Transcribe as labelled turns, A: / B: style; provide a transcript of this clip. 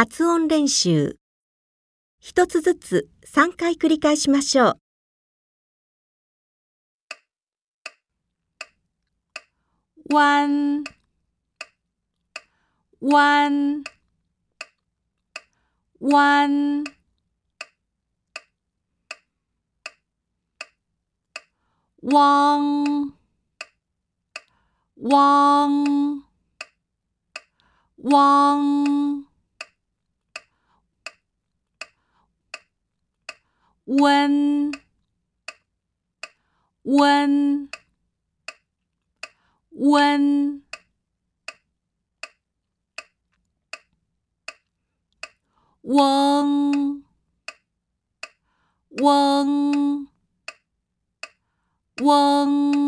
A: 発音練習。一つずつ3回繰り返しましょう。
B: one one one Wong Wong Wong 温温温。嗡嗡嗡。